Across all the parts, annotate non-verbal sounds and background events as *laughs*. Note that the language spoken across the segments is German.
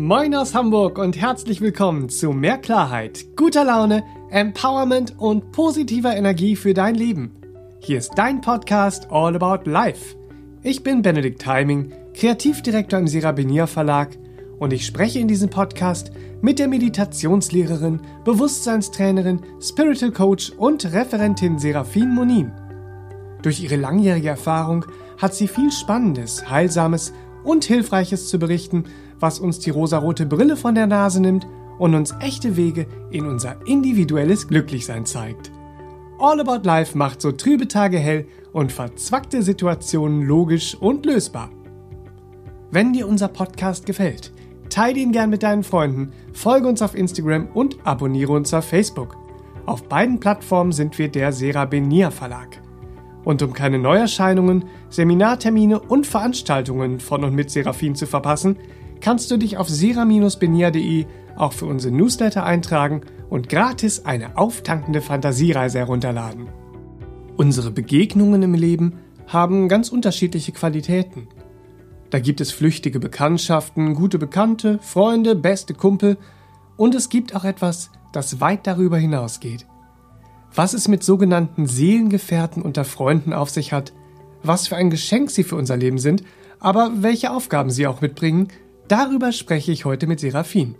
Moin aus Hamburg und herzlich willkommen zu mehr Klarheit, guter Laune, Empowerment und positiver Energie für dein Leben. Hier ist dein Podcast All About Life. Ich bin Benedikt Timing, Kreativdirektor im Serabinier Verlag und ich spreche in diesem Podcast mit der Meditationslehrerin, Bewusstseinstrainerin, Spiritual Coach und Referentin Serafin Monin. Durch ihre langjährige Erfahrung hat sie viel Spannendes, Heilsames und Hilfreiches zu berichten, was uns die rosarote Brille von der Nase nimmt und uns echte Wege in unser individuelles Glücklichsein zeigt. All About Life macht so trübe Tage hell und verzwackte Situationen logisch und lösbar. Wenn dir unser Podcast gefällt, teile ihn gern mit deinen Freunden, folge uns auf Instagram und abonniere uns auf Facebook. Auf beiden Plattformen sind wir der Serabenia Verlag. Und um keine Neuerscheinungen, Seminartermine und Veranstaltungen von und mit Seraphin zu verpassen, kannst du dich auf sera-benia.de auch für unsere Newsletter eintragen und gratis eine auftankende Fantasiereise herunterladen. Unsere Begegnungen im Leben haben ganz unterschiedliche Qualitäten. Da gibt es flüchtige Bekanntschaften, gute Bekannte, Freunde, beste Kumpel und es gibt auch etwas, das weit darüber hinausgeht. Was es mit sogenannten Seelengefährten unter Freunden auf sich hat, was für ein Geschenk sie für unser Leben sind, aber welche Aufgaben sie auch mitbringen, darüber spreche ich heute mit Seraphin.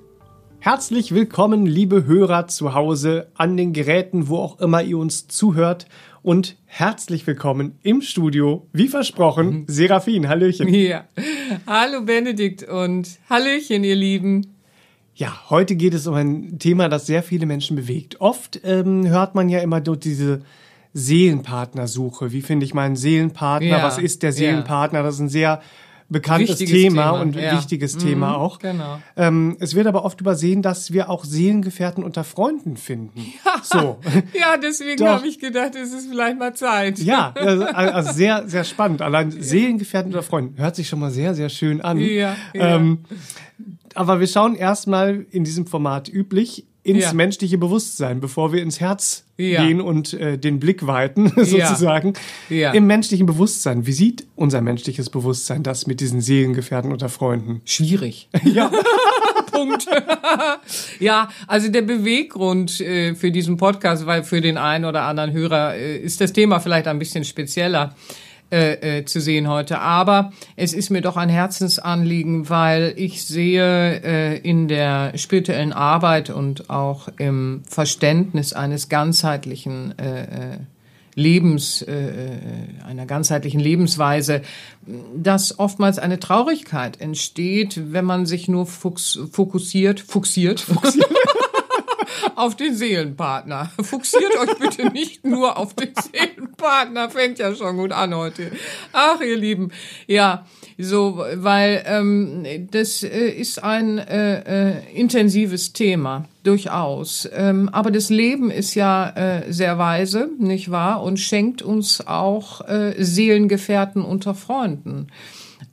Herzlich willkommen, liebe Hörer zu Hause, an den Geräten, wo auch immer ihr uns zuhört. Und herzlich willkommen im Studio, wie versprochen, mhm. Seraphin. Hallöchen. Ja. Hallo Benedikt und Hallöchen, ihr Lieben. Ja, heute geht es um ein Thema, das sehr viele Menschen bewegt. Oft ähm, hört man ja immer dort diese Seelenpartnersuche. Wie finde ich meinen Seelenpartner? Ja, Was ist der Seelenpartner? Das ist ein sehr bekanntes Thema, Thema, und ja. wichtiges mhm, Thema auch. Genau. Ähm, es wird aber oft übersehen, dass wir auch Seelengefährten unter Freunden finden. *laughs* Ja, so. *laughs* ja deswegen habe ich gedacht, es ist vielleicht mal Zeit. Ja, *laughs* also, also sehr, sehr spannend. Allein ja. Seelengefährten unter Freunden hört sich schon mal sehr, sehr schön an. Ja, ja. Ähm, aber wir schauen erstmal in diesem Format üblich ins ja. menschliche Bewusstsein, bevor wir ins Herz ja. gehen und äh, den Blick weiten, *laughs* sozusagen. Ja. Im menschlichen Bewusstsein. Wie sieht unser menschliches Bewusstsein das mit diesen Seelengefährten unter Freunden? Schwierig. *laughs* Ja. *laughs* Punkt. ja, also der Beweggrund äh, für diesen Podcast, weil für den einen oder anderen Hörer äh, ist das Thema vielleicht ein bisschen spezieller äh, äh, zu sehen heute. Aber es ist mir doch ein Herzensanliegen, weil ich sehe äh, in der spirituellen Arbeit und auch im Verständnis eines ganzheitlichen äh, äh Lebens, einer ganzheitlichen Lebensweise, dass oftmals eine Traurigkeit entsteht, wenn man sich nur fokussiert, fuxiert, fuxiert. *laughs* *laughs* auf den Seelenpartner. Fuchsiert euch bitte nicht nur auf den Seelenpartner. Fängt ja schon gut an heute. Ach, ihr Lieben. Ja, so, weil ähm, das äh, ist ein äh, äh, intensives Thema, durchaus. Ähm, aber das Leben ist ja äh, sehr weise, nicht wahr? Und schenkt uns auch äh, Seelengefährten unter Freunden.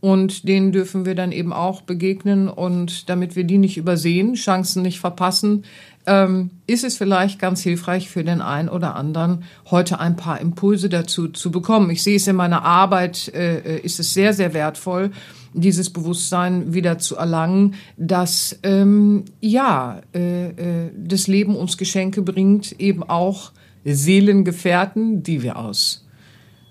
Und denen dürfen wir dann eben auch begegnen. Und damit wir die nicht übersehen, Chancen nicht verpassen, ähm, ist es vielleicht ganz hilfreich für den einen oder anderen, heute ein paar Impulse dazu zu bekommen. Ich sehe es in meiner Arbeit, äh, ist es sehr, sehr wertvoll, dieses Bewusstsein wieder zu erlangen, dass ähm, ja, äh, äh, das Leben uns Geschenke bringt, eben auch Seelengefährten, die wir aus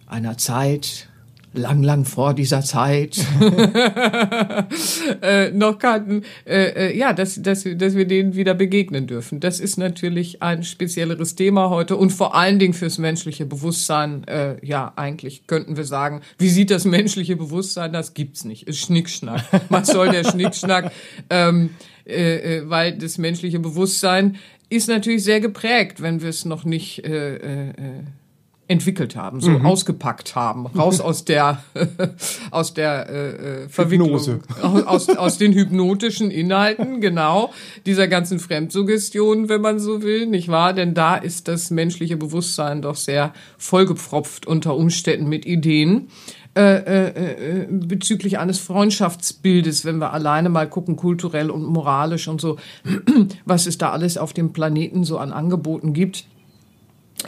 einer Zeit lang, lang vor dieser Zeit *laughs* äh, noch kannten, äh, äh, ja, dass, dass, dass wir denen wieder begegnen dürfen. Das ist natürlich ein spezielleres Thema heute und vor allen Dingen fürs menschliche Bewusstsein, äh, ja, eigentlich könnten wir sagen, wie sieht das menschliche Bewusstsein? Das gibt's nicht. Ist Schnickschnack. Was soll der Schnickschnack? Ähm, äh, äh, weil das menschliche Bewusstsein ist natürlich sehr geprägt, wenn wir es noch nicht äh, äh, entwickelt haben, so mhm. ausgepackt haben, raus *laughs* aus der *laughs* aus der äh, äh Verwicklung, aus, aus den hypnotischen Inhalten, *laughs* genau dieser ganzen Fremdsuggestion, wenn man so will, nicht wahr? Denn da ist das menschliche Bewusstsein doch sehr vollgepfropft unter Umständen mit Ideen. Äh, äh, äh, bezüglich eines Freundschaftsbildes, wenn wir alleine mal gucken, kulturell und moralisch und so, *clears throat* was es da alles auf dem Planeten so an Angeboten gibt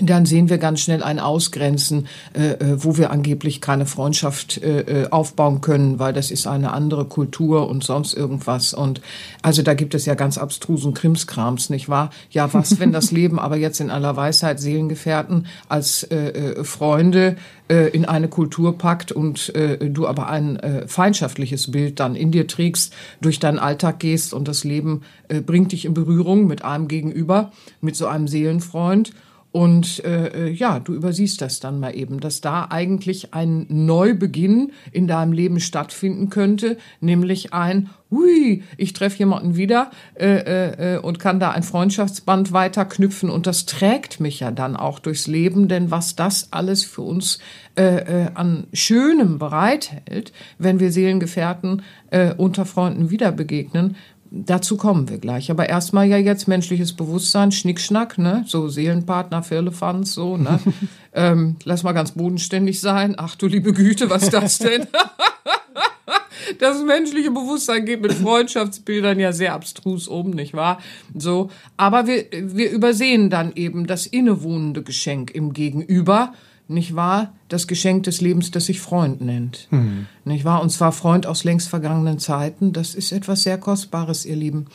dann sehen wir ganz schnell ein Ausgrenzen, äh, äh, wo wir angeblich keine Freundschaft äh, äh, aufbauen können, weil das ist eine andere Kultur und sonst irgendwas. Und also da gibt es ja ganz abstrusen Krimskrams, nicht wahr? Ja, was, wenn das *laughs* Leben aber jetzt in aller Weisheit Seelengefährten als äh, äh, Freunde in eine Kultur packt und äh, du aber ein äh, feindschaftliches Bild dann in dir trägst, durch deinen Alltag gehst und das Leben äh, bringt dich in Berührung mit einem Gegenüber, mit so einem Seelenfreund und äh, ja, du übersiehst das dann mal eben, dass da eigentlich ein Neubeginn in deinem Leben stattfinden könnte, nämlich ein, hui, ich treffe jemanden wieder äh, äh, und kann da ein Freundschaftsband weiterknüpfen. Und das trägt mich ja dann auch durchs Leben, denn was das alles für uns äh, äh, an Schönem bereithält, wenn wir Seelengefährten äh, unter Freunden wieder begegnen, Dazu kommen wir gleich. Aber erstmal ja jetzt menschliches Bewusstsein, Schnickschnack, ne? So Seelenpartner, Firlefanz, so, ne? *laughs* ähm, lass mal ganz bodenständig sein. Ach du liebe Güte, was ist das denn? *laughs* das menschliche Bewusstsein geht mit Freundschaftsbildern ja sehr abstrus um, nicht wahr? So. Aber wir, wir übersehen dann eben das innewohnende Geschenk im Gegenüber nicht wahr? Das Geschenk des Lebens, das sich Freund nennt. Mhm. Nicht wahr? Und zwar Freund aus längst vergangenen Zeiten. Das ist etwas sehr Kostbares, ihr Lieben.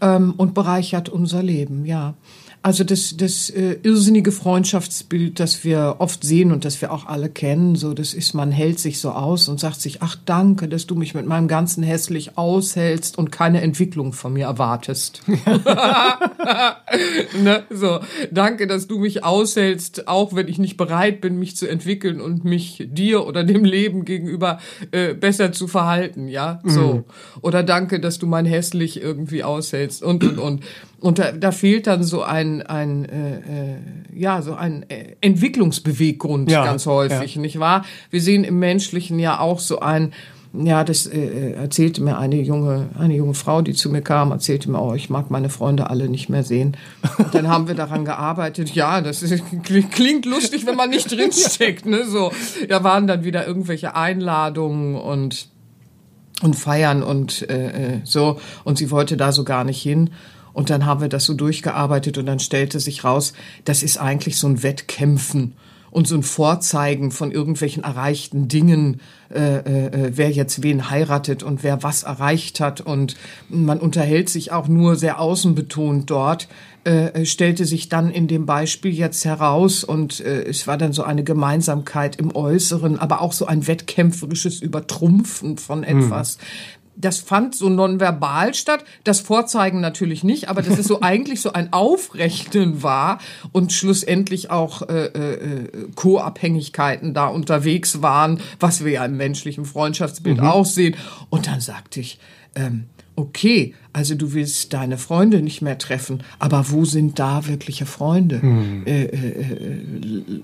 Ähm, und bereichert unser Leben, ja. Also das, das äh, irrsinnige Freundschaftsbild, das wir oft sehen und das wir auch alle kennen, so das ist, man hält sich so aus und sagt sich, ach danke, dass du mich mit meinem ganzen hässlich aushältst und keine Entwicklung von mir erwartest. *laughs* ne? So, danke, dass du mich aushältst, auch wenn ich nicht bereit bin, mich zu entwickeln und mich dir oder dem Leben gegenüber äh, besser zu verhalten, ja. So. Mhm. Oder danke, dass du mein hässlich irgendwie aushältst und und und. Und da, da fehlt dann so ein, ein äh, äh, ja, so ein äh, Entwicklungsbeweggrund ja, ganz häufig, ja. nicht wahr? Wir sehen im Menschlichen ja auch so ein, ja, das äh, äh, erzählte mir eine junge, eine junge Frau, die zu mir kam, erzählte mir, oh, ich mag meine Freunde alle nicht mehr sehen. Und dann haben wir daran gearbeitet. Ja, das ist, klingt lustig, wenn man nicht *laughs* drinsteckt, ne, so. Da waren dann wieder irgendwelche Einladungen und, und feiern und äh so. Und sie wollte da so gar nicht hin. Und dann haben wir das so durchgearbeitet und dann stellte sich raus, das ist eigentlich so ein Wettkämpfen und so ein Vorzeigen von irgendwelchen erreichten Dingen, äh, äh, wer jetzt wen heiratet und wer was erreicht hat. Und man unterhält sich auch nur sehr außenbetont dort, äh, stellte sich dann in dem Beispiel jetzt heraus und äh, es war dann so eine Gemeinsamkeit im Äußeren, aber auch so ein wettkämpferisches Übertrumpfen von etwas. Das fand so nonverbal statt. Das Vorzeigen natürlich nicht, aber das ist so *laughs* eigentlich so ein Aufrechnen war und schlussendlich auch äh, äh, Co-Abhängigkeiten da unterwegs waren, was wir ja im menschlichen Freundschaftsbild mhm. auch sehen. Und dann sagte ich, ähm, okay, also du willst deine Freunde nicht mehr treffen, aber wo sind da wirkliche Freunde? Hm. Äh, äh, äh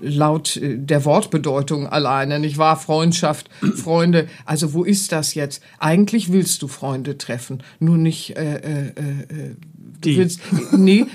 laut äh, der Wortbedeutung alleine, nicht wahr? Freundschaft, Freunde, also wo ist das jetzt? Eigentlich willst du Freunde treffen, nur nicht äh, äh, äh, die. Willst, nee,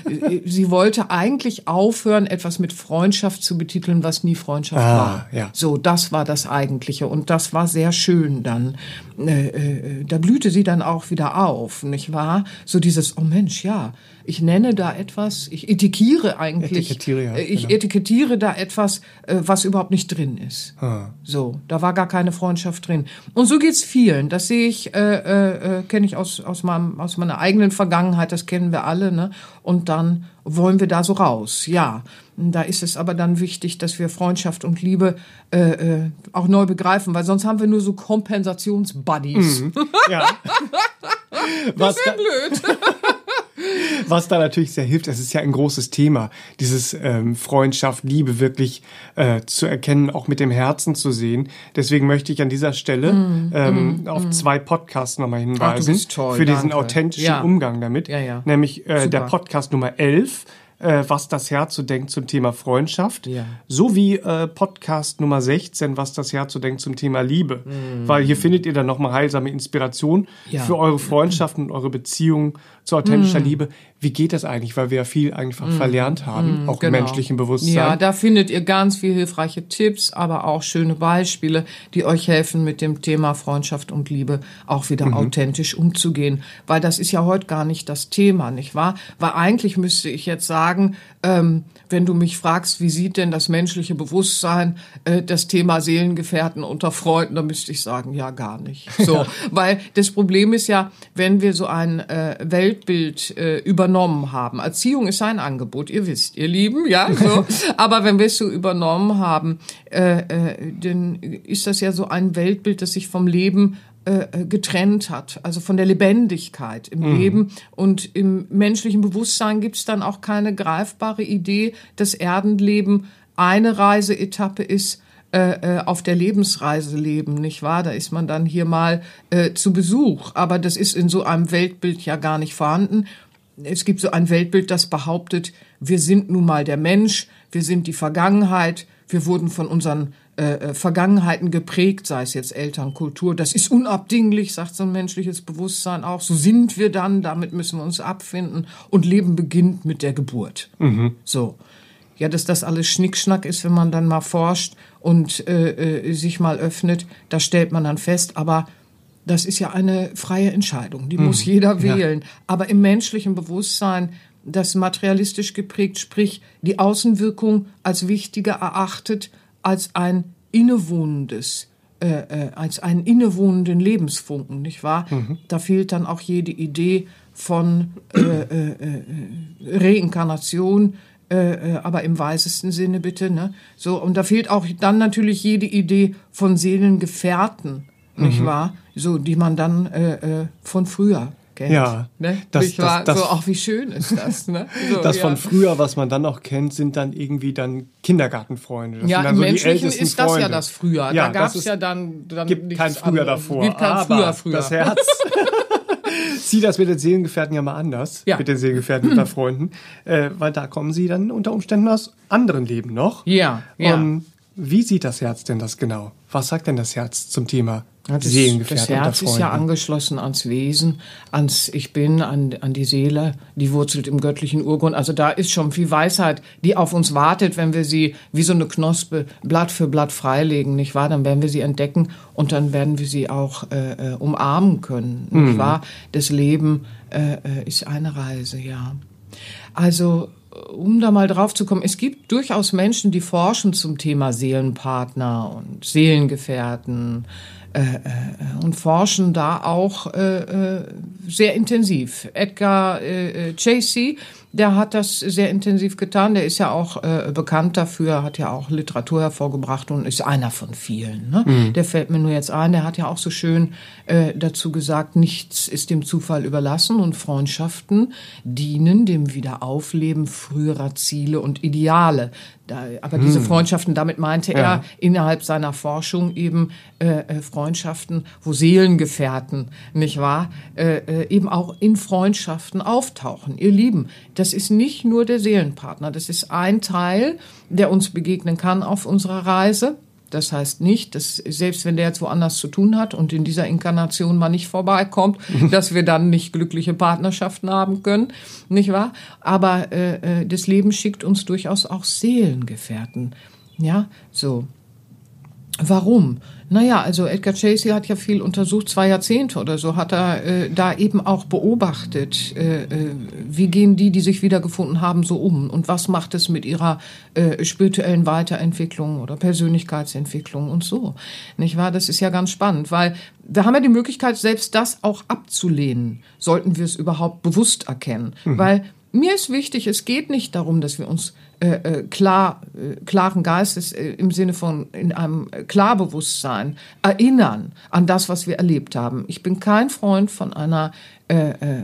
sie wollte eigentlich aufhören, etwas mit Freundschaft zu betiteln, was nie Freundschaft ah, war. Ja. So, das war das Eigentliche. Und das war sehr schön dann. Äh, äh, da blühte sie dann auch wieder auf, nicht wahr? So dieses, oh Mensch, ja, ich nenne da etwas, ich etikiere eigentlich, etikettiere, ja, ich genau. etikettiere da etwas, äh, was überhaupt nicht drin ist. Ah. So, da war gar keine Freundschaft drin. Und so geht's vielen. Das sehe ich, äh, äh, äh kenne ich aus aus meinem aus meiner eigenen Vergangenheit. Das kennen wir alle. Ne? Und dann wollen wir da so raus. Ja, da ist es aber dann wichtig, dass wir Freundschaft und Liebe äh, äh, auch neu begreifen, weil sonst haben wir nur so Kompensationsbuddies. Mhm. Ja. *laughs* das wäre blöd. *laughs* *laughs* Was da natürlich sehr hilft, es ist ja ein großes Thema, dieses ähm, Freundschaft, Liebe wirklich äh, zu erkennen, auch mit dem Herzen zu sehen. Deswegen möchte ich an dieser Stelle mm, ähm, mm, auf mm. zwei Podcasts nochmal hinweisen Ach, toll, für diesen danke. authentischen ja. Umgang damit. Ja, ja. Nämlich äh, der Podcast Nummer 11 äh, was das Herz so denkt zum Thema Freundschaft, ja. sowie äh, Podcast Nummer 16, was das Herz so denkt zum Thema Liebe. Mhm. Weil hier findet ihr dann nochmal heilsame Inspiration ja. für eure Freundschaften und eure Beziehungen zu authentischer mhm. Liebe. Wie geht das eigentlich? Weil wir ja viel einfach mhm. verlernt haben, mhm, auch genau. im menschlichen Bewusstsein. Ja, da findet ihr ganz viel hilfreiche Tipps, aber auch schöne Beispiele, die euch helfen, mit dem Thema Freundschaft und Liebe auch wieder mhm. authentisch umzugehen. Weil das ist ja heute gar nicht das Thema, nicht wahr? Weil eigentlich müsste ich jetzt sagen, sagen, ähm, wenn du mich fragst, wie sieht denn das menschliche Bewusstsein äh, das Thema Seelengefährten unter Freunden, dann müsste ich sagen, ja gar nicht. *laughs* So, ja. weil das Problem ist ja, wenn wir so ein äh, Weltbild äh, übernommen haben. Erziehung ist ein Angebot, ihr wisst, ihr Lieben, ja. So, *laughs* aber wenn wir es so übernommen haben, äh, äh, dann ist das ja so ein Weltbild, das sich vom Leben äh, getrennt hat, also von der Lebendigkeit im mhm. Leben. Und im menschlichen Bewusstsein gibt es dann auch keine greifbare Idee, dass Erdenleben eine Reiseetappe ist, äh, äh, auf der Lebensreise leben, nicht wahr? Da ist man dann hier mal äh, zu Besuch. Aber das ist in so einem Weltbild ja gar nicht vorhanden. Es gibt so ein Weltbild, das behauptet, wir sind nun mal der Mensch, wir sind die Vergangenheit, wir wurden von unseren äh, äh, Vergangenheiten geprägt, sei es jetzt Elternkultur. Das ist unabdinglich, sagt so ein menschliches Bewusstsein auch. So sind wir dann, damit müssen wir uns abfinden. Und Leben beginnt mit der Geburt. Mhm. So. Ja, dass das alles Schnickschnack ist, wenn man dann mal forscht und äh, äh, sich mal öffnet, da stellt man dann fest, aber das ist ja eine freie Entscheidung, die mhm. muss jeder wählen. Ja. Aber im menschlichen Bewusstsein, das materialistisch geprägt, sprich die Außenwirkung als wichtiger erachtet als ein innewohnendes, äh, äh, als einen innewohnenden Lebensfunken, nicht wahr? Mhm. Da fehlt dann auch jede Idee von äh, äh, äh Reinkarnation, äh, aber im weisesten Sinne bitte, ne? So und da fehlt auch dann natürlich jede Idee von Seelengefährten, nicht mhm. wahr? So die man dann von früher kennt. Ja, ne? das, ich war das, das, so, ach, wie schön ist das, ne? *laughs* So, das ja. von früher, was man dann noch kennt, sind dann irgendwie dann Kindergartenfreunde. Das ja, im so Menschlichen ist das Freunde. ja das früher. Ja, da gab es ja dann, dann gibt kein früher anderes. davor. Gibt kein aber früher früher. Das Herz *laughs* sieht das mit den Seelengefährten ja mal anders. Ja. Mit den Seelengefährten unter Freunden. *laughs* Äh, weil da kommen sie dann unter Umständen aus anderen Leben noch. Ja, ja. Und wie sieht das Herz denn das genau? Was sagt denn das Herz zum Thema ja, das, das Herz ist ja angeschlossen ans Wesen, ans Ich Bin, an, an die Seele, die wurzelt im göttlichen Urgrund. Also da ist schon viel Weisheit, die auf uns wartet, wenn wir sie wie so eine Knospe Blatt für Blatt freilegen, nicht wahr? Dann werden wir sie entdecken und dann werden wir sie auch äh, äh umarmen können, mhm. nicht wahr? Das Leben äh, äh, ist eine Reise, ja. Also um da mal drauf zu kommen, es gibt durchaus Menschen, die forschen zum Thema Seelenpartner und Seelengefährten äh, äh, und forschen da auch äh, sehr intensiv. Edgar äh, Chasey, der hat das sehr intensiv getan. Der ist ja auch äh, bekannt dafür, hat ja auch Literatur hervorgebracht und ist einer von vielen. Ne? Mhm. Der fällt mir nur jetzt ein. Der hat ja auch so schön äh, dazu gesagt, nichts ist dem Zufall überlassen und Freundschaften dienen dem Wiederaufleben früherer Ziele und Ideale. Da, aber diese hm. Freundschaften, damit meinte ja. er innerhalb seiner Forschung eben äh, äh, Freundschaften, wo Seelengefährten, nicht wahr, äh, äh, eben auch in Freundschaften auftauchen. Ihr Lieben, das ist nicht nur der Seelenpartner, das ist ein Teil, der uns begegnen kann auf unserer Reise. Das heißt nicht, dass selbst wenn der jetzt woanders zu tun hat und in dieser Inkarnation mal nicht vorbeikommt, *laughs* dass wir dann nicht glückliche Partnerschaften haben können, nicht wahr? Aber äh, äh, das Leben schickt uns durchaus auch Seelengefährten. Ja, so. Warum? Naja, also Edgar Chasey hat ja viel untersucht, zwei Jahrzehnte oder so hat er äh, da eben auch beobachtet, äh, äh, wie gehen die, die sich wiedergefunden haben, so um und was macht es mit ihrer äh, spirituellen Weiterentwicklung oder Persönlichkeitsentwicklung und so. Nicht wahr? Das ist ja ganz spannend, weil wir haben ja die Möglichkeit, selbst das auch abzulehnen, sollten wir es überhaupt bewusst erkennen. Mhm. Weil mir ist wichtig, es geht nicht darum, dass wir uns äh, äh, klar, äh, klaren Geistes äh, im Sinne von in einem Klarbewusstsein erinnern an das, was wir erlebt haben. Ich bin kein Freund von einer äh, äh,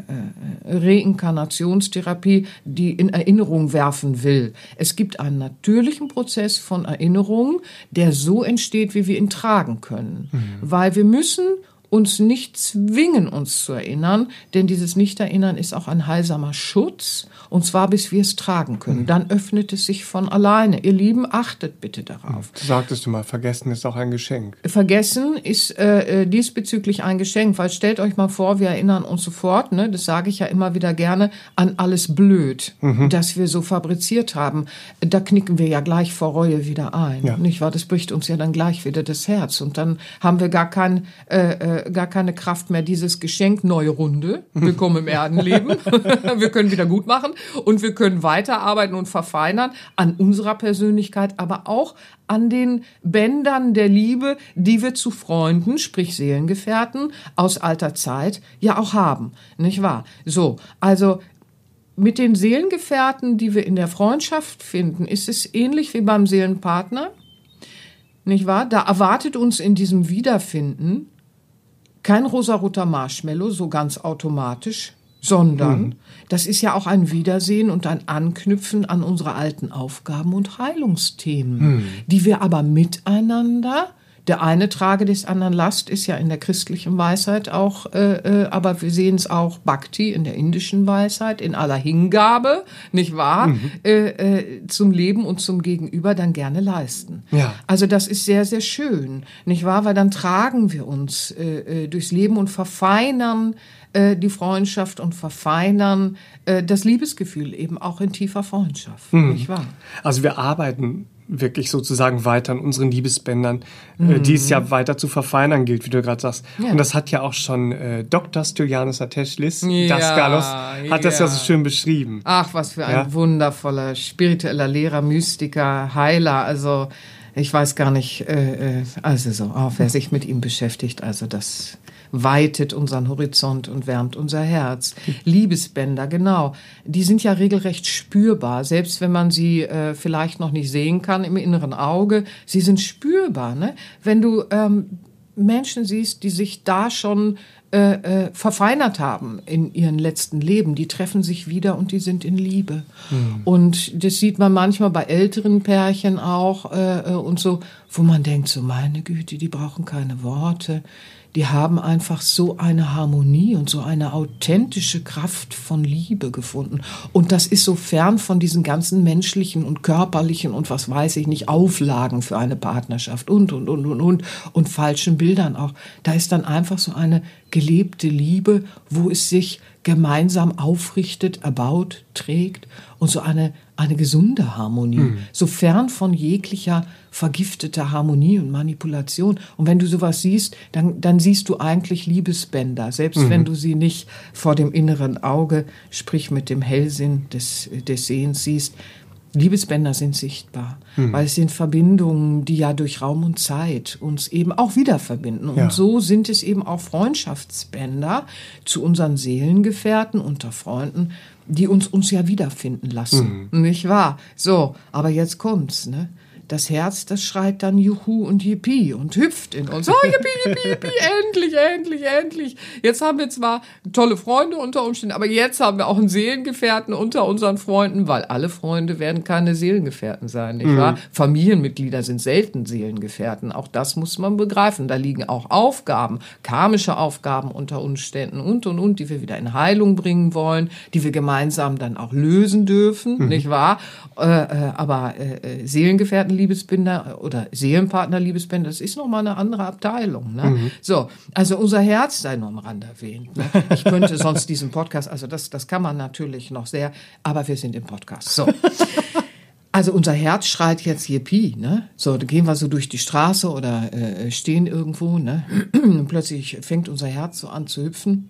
Reinkarnationstherapie, die in Erinnerung werfen will. Es gibt einen natürlichen Prozess von Erinnerung, der so entsteht, wie wir ihn tragen können. Mhm. Weil wir müssen uns nicht zwingen, uns zu erinnern, denn dieses Nicht-Erinnern ist auch ein heilsamer Schutz, und zwar bis wir es tragen können. Mhm. Dann öffnet es sich von alleine. Ihr Lieben, achtet bitte darauf. Du sagtest du mal, Vergessen ist auch ein Geschenk. Vergessen ist äh, äh, diesbezüglich ein Geschenk, weil stellt euch mal vor, wir erinnern uns sofort, ne, das sage ich ja immer wieder gerne, an alles blöd, mhm. das wir so fabriziert haben. Da knicken wir ja gleich vor Reue wieder ein. Ja. Nicht wahr? Das bricht uns ja dann gleich wieder das Herz. Und dann haben wir gar kein äh, gar keine Kraft mehr. Dieses Geschenk neue Runde, willkommen im Erdenleben. *laughs* wir können wieder gut machen und wir können weiterarbeiten und verfeinern an unserer Persönlichkeit, aber auch an den Bändern der Liebe, die wir zu Freunden, sprich Seelengefährten aus alter Zeit ja auch haben, nicht wahr? So, also mit den Seelengefährten, die wir in der Freundschaft finden, ist es ähnlich wie beim Seelenpartner. Nicht wahr? Da erwartet uns in diesem Wiederfinden kein rosaroter Marshmallow, so ganz automatisch, sondern mhm. das ist ja auch ein Wiedersehen und ein Anknüpfen an unsere alten Aufgaben und Heilungsthemen, mhm. die wir aber miteinander der eine trage des anderen Last ist ja in der christlichen Weisheit auch, äh, äh, aber wir sehen es auch Bhakti in der indischen Weisheit, in aller Hingabe, nicht wahr, mhm. äh, äh, zum Leben und zum Gegenüber dann gerne leisten. Ja. Also das ist sehr, sehr schön, nicht wahr, weil dann tragen wir uns äh, äh, durchs Leben und verfeinern äh, die Freundschaft und verfeinern äh, das Liebesgefühl eben auch in tiefer Freundschaft, mhm. nicht wahr? Also wir arbeiten wirklich sozusagen weiter an unseren Liebesbändern, äh, mhm. die es ja weiter zu verfeinern gilt, wie du gerade sagst. Ja. Und das hat ja auch schon äh, Dr. Stylianos Ateschlis, ja, Daskalos, hat ja. das ja so schön beschrieben. Ach, was für ein ja. wundervoller, spiritueller Lehrer, Mystiker, Heiler, also ich weiß gar nicht, äh, äh also so, auch wer sich mit ihm beschäftigt, also das weitet unseren Horizont und wärmt unser Herz. Liebesbänder, genau. Die sind ja regelrecht spürbar, selbst wenn man sie äh, vielleicht noch nicht sehen kann im inneren Auge. Sie sind spürbar. Ne? Wenn du ähm, Menschen siehst, die sich da schon äh, äh, verfeinert haben in ihren letzten Leben. Die treffen sich wieder und die sind in Liebe. Mhm. Und das sieht man manchmal bei älteren Pärchen auch äh, äh und so, wo man denkt, so meine Güte, die brauchen keine Worte die haben einfach so eine Harmonie und so eine authentische Kraft von Liebe gefunden. Und das ist so fern von diesen ganzen menschlichen und körperlichen und was weiß ich nicht, Auflagen für eine Partnerschaft und, und, und, und, und, und falschen Bildern auch. Da ist dann einfach so eine gelebte Liebe, wo es sich gemeinsam aufrichtet, erbaut, trägt und so eine, eine gesunde Harmonie, mhm. so fern von jeglicher vergifteter Harmonie und Manipulation. Und wenn du sowas siehst, dann, dann siehst du eigentlich Liebesbänder, selbst mhm. wenn du sie nicht vor dem inneren Auge, sprich mit dem Hellsinn des, des Sehens siehst. Liebesbänder sind sichtbar, mhm. weil es sind Verbindungen, die ja durch Raum und Zeit uns eben auch wieder verbinden. Und ja. so sind es eben auch Freundschaftsbänder zu unseren Seelengefährten unter Freunden, die uns uns ja wiederfinden lassen. Mhm. Nicht wahr? So, aber jetzt kommt's, ne? Das Herz, das schreit dann Juhu und Yippie und hüpft in uns. Oh, Yippie, Yippie, Yippie, *laughs* endlich, endlich, endlich. Jetzt haben wir zwar tolle Freunde unter Umständen, aber jetzt haben wir auch einen Seelengefährten unter unseren Freunden, weil alle Freunde werden keine Seelengefährten sein, nicht mhm. wahr? Familienmitglieder sind selten Seelengefährten. Auch das muss man begreifen. Da liegen auch Aufgaben, karmische Aufgaben unter Umständen und, und, und, die wir wieder in Heilung bringen wollen, die wir gemeinsam dann auch lösen dürfen, mhm. nicht wahr? Äh, äh, aber äh, äh Seelengefährten Liebesbinder oder Seelenpartner Liebesbinder, das ist nochmal eine andere Abteilung. Ne? Mhm. So, also unser Herz sei nur am Rand erwähnt. Ne? Ich könnte sonst diesen Podcast, also das, das kann man natürlich noch sehr, aber wir sind im Podcast. So. Also unser Herz schreit jetzt Yippie, ne? So, da gehen wir so durch die Straße oder äh, stehen irgendwo, ne? Und plötzlich fängt unser Herz so an zu hüpfen.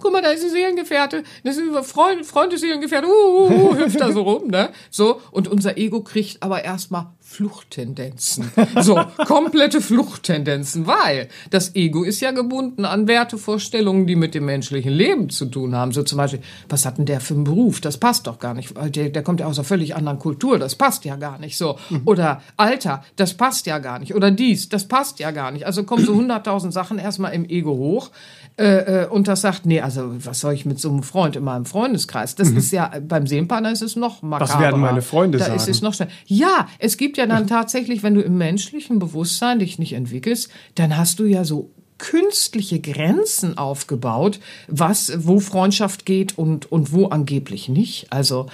Guck mal, da ist ein Seelengefährte, das ist ein Freund, Freund des Seelengefährte, uh, uh, uh, hüpft da so rum, ne? So, und unser Ego kriegt aber erstmal Fluchttendenzen. So, komplette Fluchttendenzen, weil das Ego ist ja gebunden an Wertevorstellungen, die mit dem menschlichen Leben zu tun haben. So zum Beispiel, was hat denn der für einen Beruf? Das passt doch gar nicht. Der, der kommt ja aus einer völlig anderen Kultur, das passt ja gar nicht so. Mhm. Oder Alter, das passt ja gar nicht. Oder dies, das passt ja gar nicht. Also kommen so hunderttausend Sachen erstmal im Ego hoch. Äh, äh, und das sagt, nee, also was soll ich mit so einem Freund in meinem Freundeskreis? Das mhm. ist ja, beim Seelenpartner ist es noch makaber. Was werden meine Freunde da sagen? Ist es noch schnell. Ja, es gibt ja dann tatsächlich, wenn du im menschlichen Bewusstsein dich nicht entwickelst, dann hast du ja so künstliche Grenzen aufgebaut, was, wo Freundschaft geht und, und wo angeblich nicht. Also,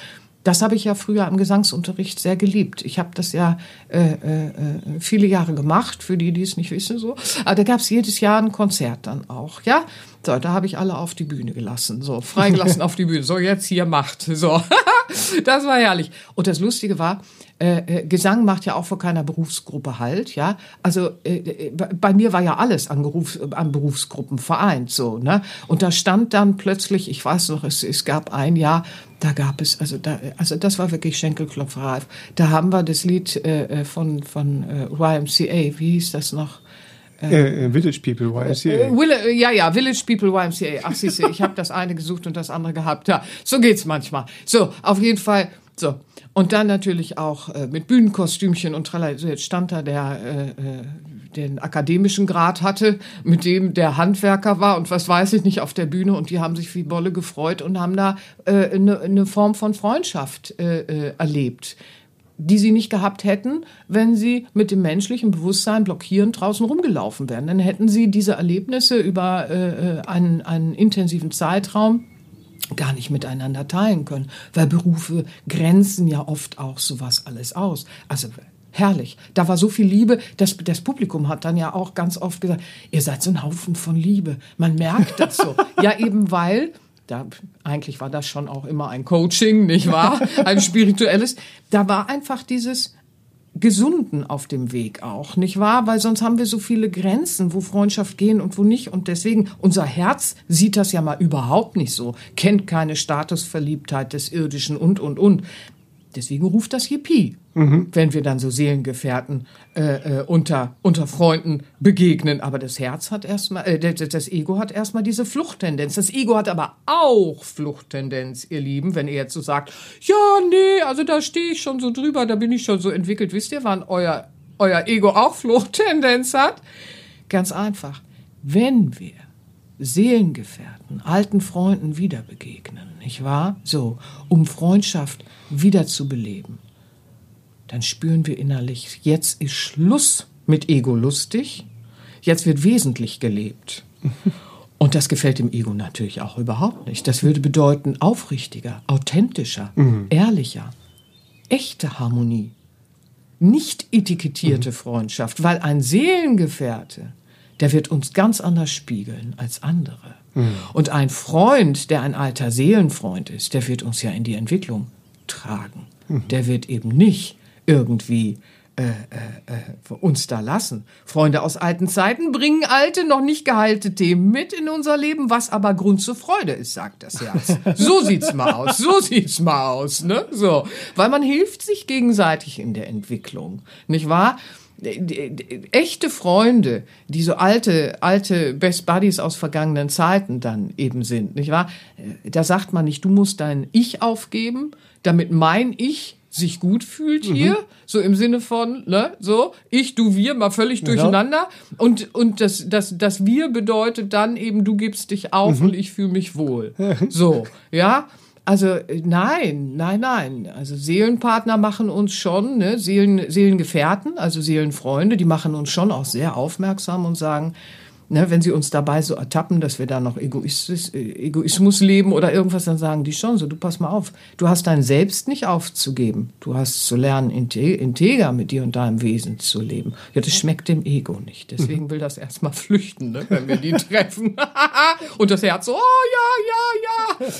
Das habe ich ja früher im Gesangsunterricht sehr geliebt. Ich habe das ja äh, äh, viele Jahre gemacht, für die, die es nicht wissen. so. Aber da gab es jedes Jahr ein Konzert dann auch, ja. So, da habe ich alle auf die Bühne gelassen, so freigelassen *laughs* auf die Bühne. So jetzt hier macht, so. *laughs* das war herrlich. Und das Lustige war, äh, äh, Gesang macht ja auch vor keiner Berufsgruppe halt, ja. Also äh, äh bei mir war ja alles an, Berufs-, an Berufsgruppen vereint, so, ne. Und da stand dann plötzlich, ich weiß noch, es, es gab ein Jahr, da gab es, also da, also das war wirklich Schenkelklopferei. Da haben wir das Lied äh, äh von, von äh, YMCA, wie hieß das noch? Äh, äh, Village People YMCA. Äh, Will, ja, ja, Village People YMCA. Ach, siehste, ich habe das eine gesucht und das andere gehabt. Ja, so geht's manchmal. So, auf jeden Fall. So. Und dann natürlich auch äh, mit Bühnenkostümchen und tralala. So, jetzt stand da der, äh, äh, den akademischen Grad hatte, mit dem der Handwerker war und was weiß ich nicht auf der Bühne und die haben sich wie Bolle gefreut und haben da eine äh, ne, Form von Freundschaft äh, äh, erlebt die sie nicht gehabt hätten, wenn sie mit dem menschlichen Bewusstsein blockierend draußen rumgelaufen wären. Dann hätten sie diese Erlebnisse über äh, äh, einen, einen intensiven Zeitraum gar nicht miteinander teilen können, weil Berufe grenzen ja oft auch sowas alles aus. Also herrlich. Da war so viel Liebe. Das, das Publikum hat dann ja auch ganz oft gesagt, ihr seid so ein Haufen von Liebe. Man merkt das so. *laughs* ja, eben weil da, eigentlich war das schon auch immer ein Coaching, nicht wahr? *laughs* Ein spirituelles. Da war einfach dieses Gesunden auf dem Weg auch, nicht wahr? Weil sonst haben wir so viele Grenzen, wo Freundschaft gehen und wo nicht. Und deswegen, unser Herz sieht das ja mal überhaupt nicht so, kennt keine Statusverliebtheit des Irdischen und, und, und. Deswegen ruft das Yippie, mhm. wenn wir dann so Seelengefährten äh, äh, unter, unter Freunden begegnen. Aber das Herz hat erstmal, äh, das Ego hat erstmal diese Fluchttendenz. Das Ego hat aber auch Fluchttendenz, ihr Lieben, wenn ihr jetzt so sagt, ja, nee, also da stehe ich schon so drüber, da bin ich schon so entwickelt. Wisst ihr, wann euer, euer Ego auch Fluchttendenz hat? Ganz einfach. Wenn wir Seelengefährten, alten Freunden wieder begegnen, nicht wahr? So, um Freundschaft wieder zu beleben. Dann spüren wir innerlich, jetzt ist Schluss mit Ego lustig, jetzt wird wesentlich gelebt. Und das gefällt dem Ego natürlich auch überhaupt nicht. Das würde bedeuten aufrichtiger, authentischer, mhm. ehrlicher, echte Harmonie, nicht etikettierte mhm. Freundschaft, weil ein Seelengefährte, der wird uns ganz anders spiegeln als andere. Mhm. Und ein Freund, der ein alter Seelenfreund ist, der wird uns ja in die Entwicklung tragen. Mhm. Der wird eben nicht irgendwie äh, äh, äh, uns da lassen. Freunde aus alten Zeiten bringen alte, noch nicht geheilte Themen mit in unser Leben, was aber Grund zur Freude ist, sagt das Herz. *laughs* So sieht's mal aus, so sieht's mal aus, ne? So, weil man hilft sich gegenseitig in der Entwicklung, nicht wahr? echte Freunde, die so alte, alte Best Buddies aus vergangenen Zeiten dann eben sind, nicht wahr? Da sagt man nicht, du musst dein Ich aufgeben, damit mein Ich sich gut fühlt mhm. hier, so im Sinne von, ne, so, ich, du, wir, mal völlig durcheinander. Ja. Und, und das, das, das Wir bedeutet dann eben, du gibst dich auf mhm. und ich fühle mich wohl. so, ja. Also äh, nein, nein, nein. Also Seelenpartner machen uns schon, ne, Seelen, Seelengefährten, also Seelenfreunde, die machen uns schon auch sehr aufmerksam und sagen, ne, wenn sie uns dabei so ertappen, dass wir da noch Egoismus, äh, Egoismus leben oder irgendwas, dann sagen die schon so, du pass mal auf, du hast dein Selbst nicht aufzugeben. Du hast zu lernen, integer mit dir und deinem Wesen zu leben. Ja, das schmeckt dem Ego nicht. Deswegen *laughs* will das erstmal flüchten, ne, wenn wir die *laughs* treffen. *laughs* und das Herz so, oh ja, ja, ja,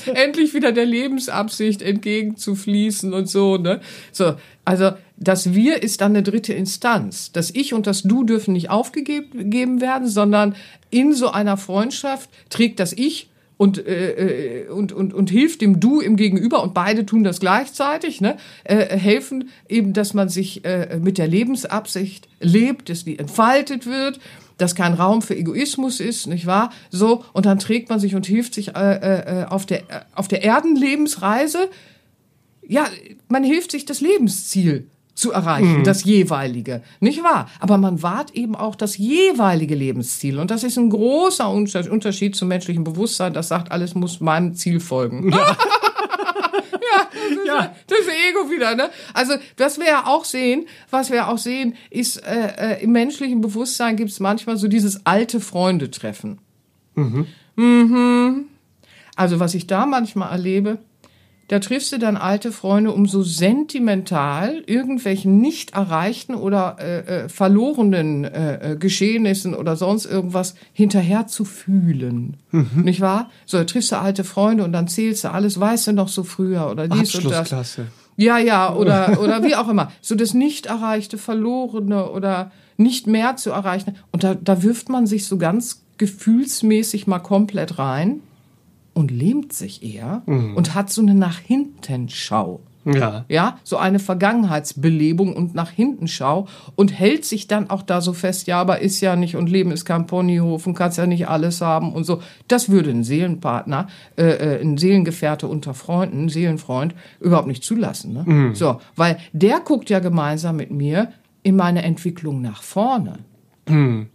*laughs* endlich wieder der Lebensabsicht entgegenzufließen und so, ne. So, also das Wir ist dann eine dritte Instanz. Das Ich und das Du dürfen nicht aufgegeben werden, sondern in so einer Freundschaft trägt das Ich und, äh, äh, und, und, und hilft dem Du im Gegenüber und beide tun das gleichzeitig, ne? äh, helfen eben, dass man sich äh, mit der Lebensabsicht lebt, dass die entfaltet wird, dass kein Raum für Egoismus ist, nicht wahr? So, und dann trägt man sich und hilft sich äh, äh, auf, der, auf der Erdenlebensreise. Ja, man hilft sich das Lebensziel zu erreichen, mhm. das jeweilige, nicht wahr? Aber man wahrt eben auch das jeweilige Lebensziel und das ist ein großer Unterschied zum menschlichen Bewusstsein, das sagt, alles muss meinem Ziel folgen. Ja. *laughs* ja, das ist, ja. das Ego wieder, ne? Also, was wir ja auch sehen, was wir auch sehen, ist, äh, äh, im menschlichen Bewusstsein gibt es manchmal so dieses alte Freunde-Treffen. Mhm. Mhm. Also, was ich da manchmal erlebe, da triffst du dann alte Freunde, um so sentimental irgendwelchen nicht erreichten oder äh, äh, verlorenen äh, äh, Geschehnissen oder sonst irgendwas hinterher zu fühlen. Mhm. Nicht wahr? So, da triffst du alte Freunde und dann zählst du alles, weißt du noch so früher oder dies und das. Ja, ja, oder, oder wie auch immer. So das nicht erreichte, verlorene oder nicht mehr zu erreichen. Und da, da wirft man sich so ganz gefühlsmäßig mal komplett rein und lähmt sich eher mhm. und hat so eine nach hinten Schau. Ja. Ja, so eine Vergangenheitsbelebung und nach hinten Schau und hält sich dann auch da so fest, ja, aber ist ja nicht und Leben ist kein Ponyhof und kannst ja nicht alles haben und so. Das würde ein Seelenpartner, äh, äh ein Seelengefährte unter Freunden, ein Seelenfreund überhaupt nicht zulassen. Ne? Mhm. So, weil der guckt ja gemeinsam mit mir in meine Entwicklung nach vorne. Mhm.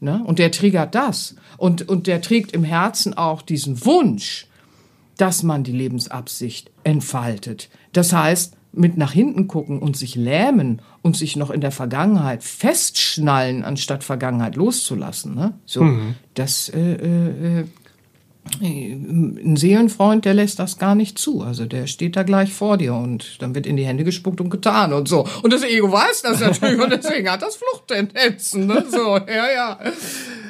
Ne? Und der triggert das. Und, und der trägt im Herzen auch diesen Wunsch, dass man die Lebensabsicht entfaltet. Das heißt, mit nach hinten gucken und sich lähmen und sich noch in der Vergangenheit festschnallen, anstatt Vergangenheit loszulassen. Ne? So, mhm. das äh, äh, ein Seelenfreund, der lässt das gar nicht zu. Also der steht da gleich vor dir und dann wird in die Hände gespuckt und getan und so. Und das Ego weiß das natürlich und deswegen hat das Fluchttendenzen. Ne? So, ja, ja.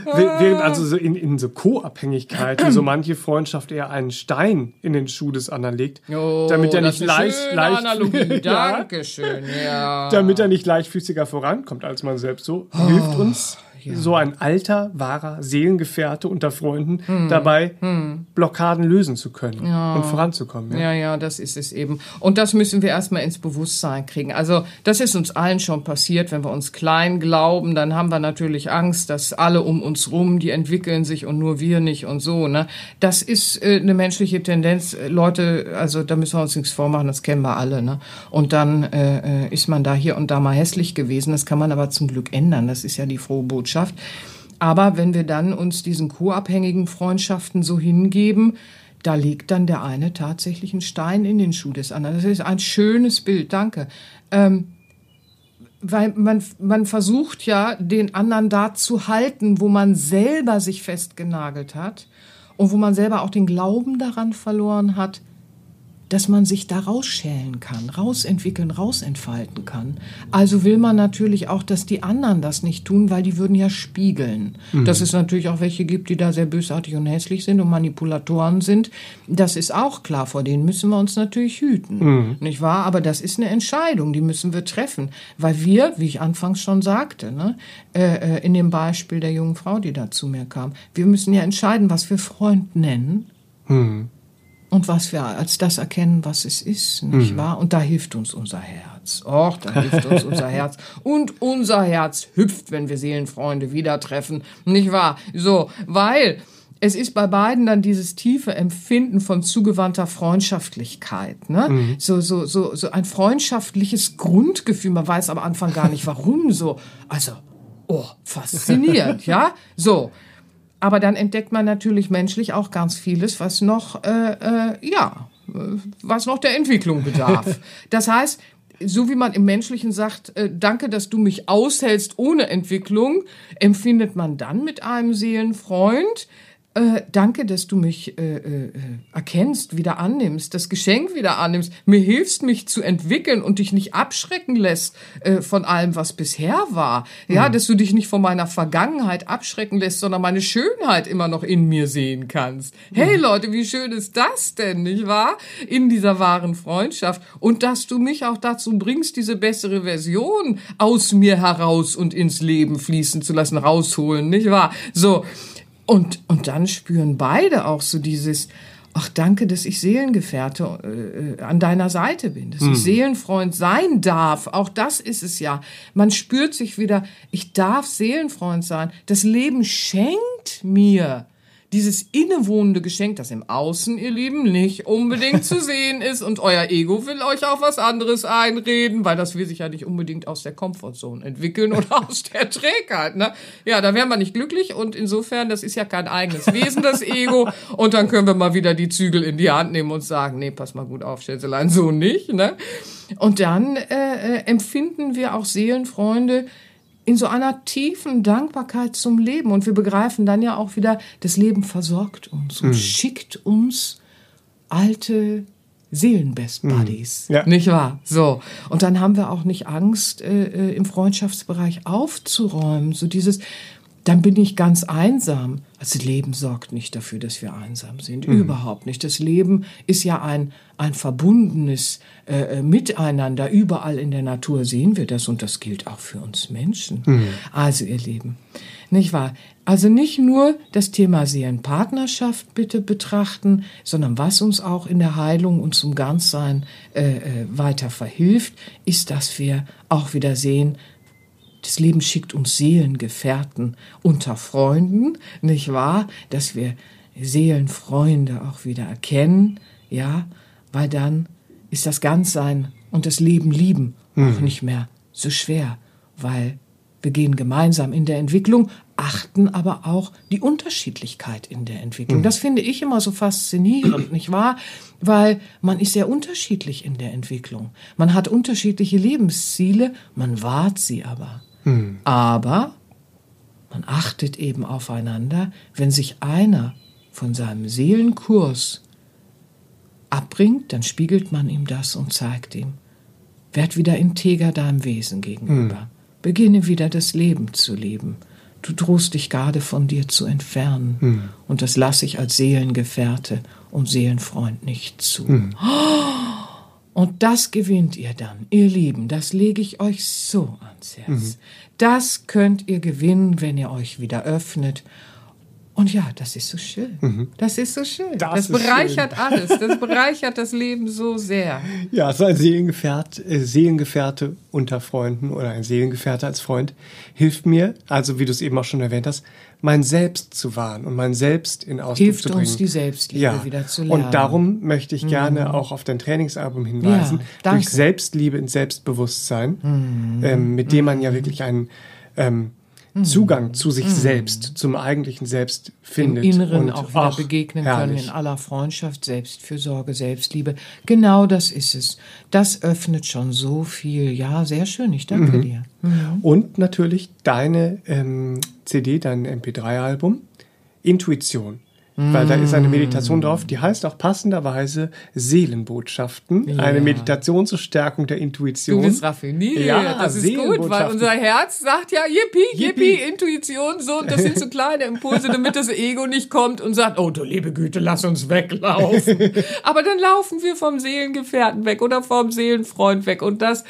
Während also so in, in so Co-Abhängigkeiten so manche Freundschaft eher einen Stein in den Schuh des anderen legt, oh, damit er nicht leicht, leicht Analogie. *laughs* Dankeschön, ja. Damit er nicht leichtfüßiger vorankommt als man selbst. So hilft uns ja. so ein alter, wahrer Seelengefährte unter Freunden hm. dabei, hm. Blockaden lösen zu können ja. und voranzukommen. Ja. ja, ja, das ist es eben. Und das müssen wir erstmal ins Bewusstsein kriegen. Also das ist uns allen schon passiert, wenn wir uns klein glauben, dann haben wir natürlich Angst, dass alle um uns rum, die entwickeln sich und nur wir nicht und so. Ne? Das ist äh, eine menschliche Tendenz. Leute, also da müssen wir uns nichts vormachen, das kennen wir alle. Ne? Und dann äh, äh ist man da hier und da mal hässlich gewesen. Das kann man aber zum Glück ändern. Das ist ja die frohe Botschaft. Botschaft. Aber wenn wir dann uns diesen co-abhängigen Freundschaften so hingeben, da legt dann der eine tatsächlich einen Stein in den Schuh des anderen. Das ist ein schönes Bild, danke. Ähm, weil man, man versucht ja, den anderen da zu halten, wo man selber sich festgenagelt hat und wo man selber auch den Glauben daran verloren hat, dass man sich da rausschälen kann, rausentwickeln, rausentfalten kann. Also will man natürlich auch, dass die anderen das nicht tun, weil die würden ja spiegeln. Mhm. Dass es natürlich auch welche gibt, die da sehr bösartig und hässlich sind und Manipulatoren sind. Das ist auch klar, vor denen müssen wir uns natürlich hüten. Mhm. Nicht wahr? Aber das ist eine Entscheidung, die müssen wir treffen. Weil wir, wie ich anfangs schon sagte, ne, äh, äh in dem Beispiel der jungen Frau, die da zu mir kam, wir müssen ja entscheiden, was wir Freund nennen. Mhm und was wir als das erkennen, was es ist, nicht mhm. wahr? Und da hilft uns unser Herz. Och, da hilft uns unser *laughs* Herz. Und unser Herz hüpft, wenn wir Seelenfreunde wieder treffen, nicht wahr? So, weil es ist bei beiden dann dieses tiefe Empfinden von zugewandter Freundschaftlichkeit, ne? Mhm. So, so, so, so ein freundschaftliches Grundgefühl. Man weiß am Anfang gar nicht, warum so. Also, oh, faszinierend, *laughs* ja? So. Aber dann entdeckt man natürlich menschlich auch ganz vieles, was noch, äh, äh, ja, was noch der Entwicklung *laughs* bedarf. Das heißt, so wie man im Menschlichen sagt, äh, danke, dass du mich aushältst ohne Entwicklung, empfindet man dann mit einem Seelenfreund, äh, danke, dass du mich äh, äh, erkennst, wieder annimmst, das Geschenk wieder annimmst, mir hilfst, mich zu entwickeln und dich nicht abschrecken lässt äh, von allem, was bisher war. Ja, mhm. dass du dich nicht von meiner Vergangenheit abschrecken lässt, sondern meine Schönheit immer noch in mir sehen kannst. Hey mhm. Leute, wie schön ist das denn, nicht wahr? In dieser wahren Freundschaft. Und dass du mich auch dazu bringst, diese bessere Version aus mir heraus und ins Leben fließen zu lassen, rausholen, nicht wahr? So. Und, und dann spüren beide auch so dieses, ach danke, dass ich Seelengefährte äh, an deiner Seite bin, dass hm. ich Seelenfreund sein darf. Auch das ist es ja. Man spürt sich wieder, ich darf Seelenfreund sein. Das Leben schenkt mir dieses innewohnende Geschenk, das im Außen, ihr Lieben, nicht unbedingt zu *laughs* sehen ist und euer Ego will euch auch was anderes einreden, weil das will sich ja nicht unbedingt aus der Comfortzone entwickeln oder *laughs* aus der Trägheit, ne? Ja, da wären wir nicht glücklich und insofern, das ist ja kein eigenes Wesen, das Ego und dann können wir mal wieder die Zügel in die Hand nehmen und sagen, nee, pass mal gut auf, Schätzelein, so nicht, ne? Und dann äh, äh, empfinden wir auch Seelenfreunde, in so einer tiefen Dankbarkeit zum Leben. Und wir begreifen dann ja auch wieder, das Leben versorgt uns und mhm. schickt uns alte Seelenbest Buddies, Ja. nicht wahr? So. Und dann haben wir auch nicht Angst, äh, äh, im Freundschaftsbereich aufzuräumen. So dieses, dann bin ich ganz einsam. Also das Leben sorgt nicht dafür, dass wir einsam sind. Überhaupt nicht. Das Leben ist ja ein, ein verbundenes äh, äh, Miteinander. Überall in der Natur sehen wir das und das gilt auch für uns Menschen. Also ihr Lieben, nicht wahr? Also nicht nur das Thema Seelenpartnerschaft bitte betrachten, sondern was uns auch in der Heilung und zum Ganzsein äh, äh, weiter verhilft, ist, dass wir auch wieder sehen, das Leben schickt uns Seelengefährten unter Freunden, nicht wahr? Dass wir Seelenfreunde auch wieder erkennen, ja, weil dann ist das Ganzsein und das Leben lieben auch nicht mehr so schwer, weil wir gehen gemeinsam in der Entwicklung, achten aber auch die Unterschiedlichkeit in der Entwicklung. Das finde ich immer so faszinierend, nicht wahr? Weil man ist sehr unterschiedlich in der Entwicklung. Man hat unterschiedliche Lebensziele, man wahrt sie aber. Aber man achtet eben aufeinander, wenn sich einer von seinem Seelenkurs abbringt, dann spiegelt man ihm das und zeigt ihm, werd wieder integer deinem Wesen gegenüber. Beginne wieder das Leben zu leben. Du drohst dich gerade von dir zu entfernen. Und das lasse ich als Seelengefährte und Seelenfreund nicht zu. Und das gewinnt ihr dann, ihr Lieben. Das lege ich euch so ans Herz. Das könnt ihr gewinnen, wenn ihr euch wieder öffnet. Und ja, das ist so schön. Das ist so schön. Das Das, bereichert alles. Das *laughs* bereichert das Leben so sehr. Ja, so ein Seelengefährt, äh, Seelengefährte unter Freunden oder ein Seelengefährte als Freund hilft mir, also wie du es eben auch schon erwähnt hast, mein Selbst zu wahren und mein Selbst in Ausdruck Hilft zu bringen. uns, die Selbstliebe ja. wieder zu lernen. Mhm. Und darum möchte ich gerne auch auf dein Trainingsalbum hinweisen. Ja, danke. Mhm. durch Selbstliebe ins Selbstbewusstsein, ähm, mit dem man ja wirklich einen ähm, Zugang zu sich selbst, zum eigentlichen Selbst Im findet. Inneren und auch wieder ach, begegnen können herrlich. in aller Freundschaft, Selbstfürsorge, Selbstliebe. Genau das ist es. Das öffnet schon so viel. Ja, sehr schön. Ich danke Mhm. dir. Und natürlich deine ähm, CD, dein MP3-Album, Intuition. Weil da ist eine Mm. Meditation drauf, die heißt auch passenderweise Seelenbotschaften. Eine Meditation zur Stärkung der Intuition. Du bist raffiniert. Ja, das ist gut, weil unser Herz sagt ja, yippie, yippie, Yippie. Intuition, so, das sind so kleine Impulse, damit das Ego nicht kommt und sagt, oh, du liebe Güte, lass uns weglaufen. *laughs* Aber dann laufen wir vom Seelengefährten weg oder vom Seelenfreund weg und das,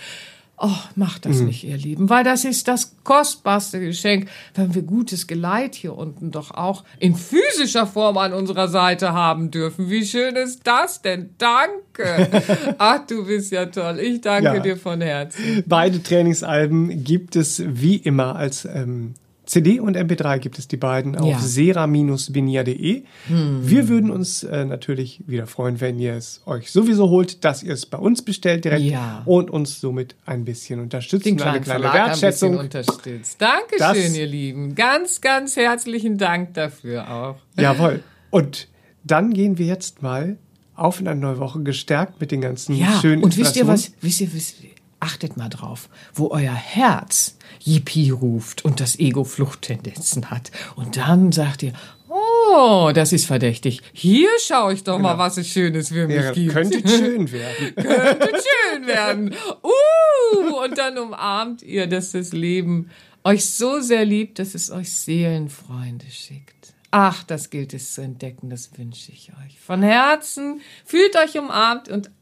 oh, macht Mhm. das nicht, ihr Lieben, weil das ist das kostbarste Geschenk, wenn wir gutes Geleit hier unten doch auch in physischer Form an unserer Seite haben dürfen. Wie schön ist das denn? Danke. *laughs* Ach, du bist ja toll. Ich danke Ja. dir von Herzen. Beide Trainingsalben gibt es wie immer als ähm, CD und MP3 gibt es die beiden auf Ja. sera-venia.de. Wir würden uns äh, natürlich wieder freuen, wenn ihr es euch sowieso holt, dass ihr es bei uns bestellt direkt Ja. und uns somit ein bisschen unterstützt. Den und eine kleinen kleine Verlag Wertschätzung. ein bisschen unterstützt. Dankeschön, Das- ihr Lieben. Ganz, ganz herzlichen Dank dafür auch. Jawohl. Und dann gehen wir jetzt mal auf in eine neue Woche, gestärkt mit den ganzen Ja, schönen und wisst ihr was? Wisst ihr, wisst ihr, achtet mal drauf, wo euer Herz Yippie ruft und das Ego Fluchttendenzen hat. Und dann sagt ihr, oh, das ist verdächtig. Hier schaue ich doch mal, was es Schönes für mich Genau. Ja, gibt. könnte schön werden. *laughs* könnte schön werden. Uh, und dann umarmt ihr, dass das Leben euch so sehr liebt, dass es euch Seelenfreunde schickt. Ach, das gilt es zu entdecken, das wünsche ich euch. Von Herzen, fühlt euch umarmt und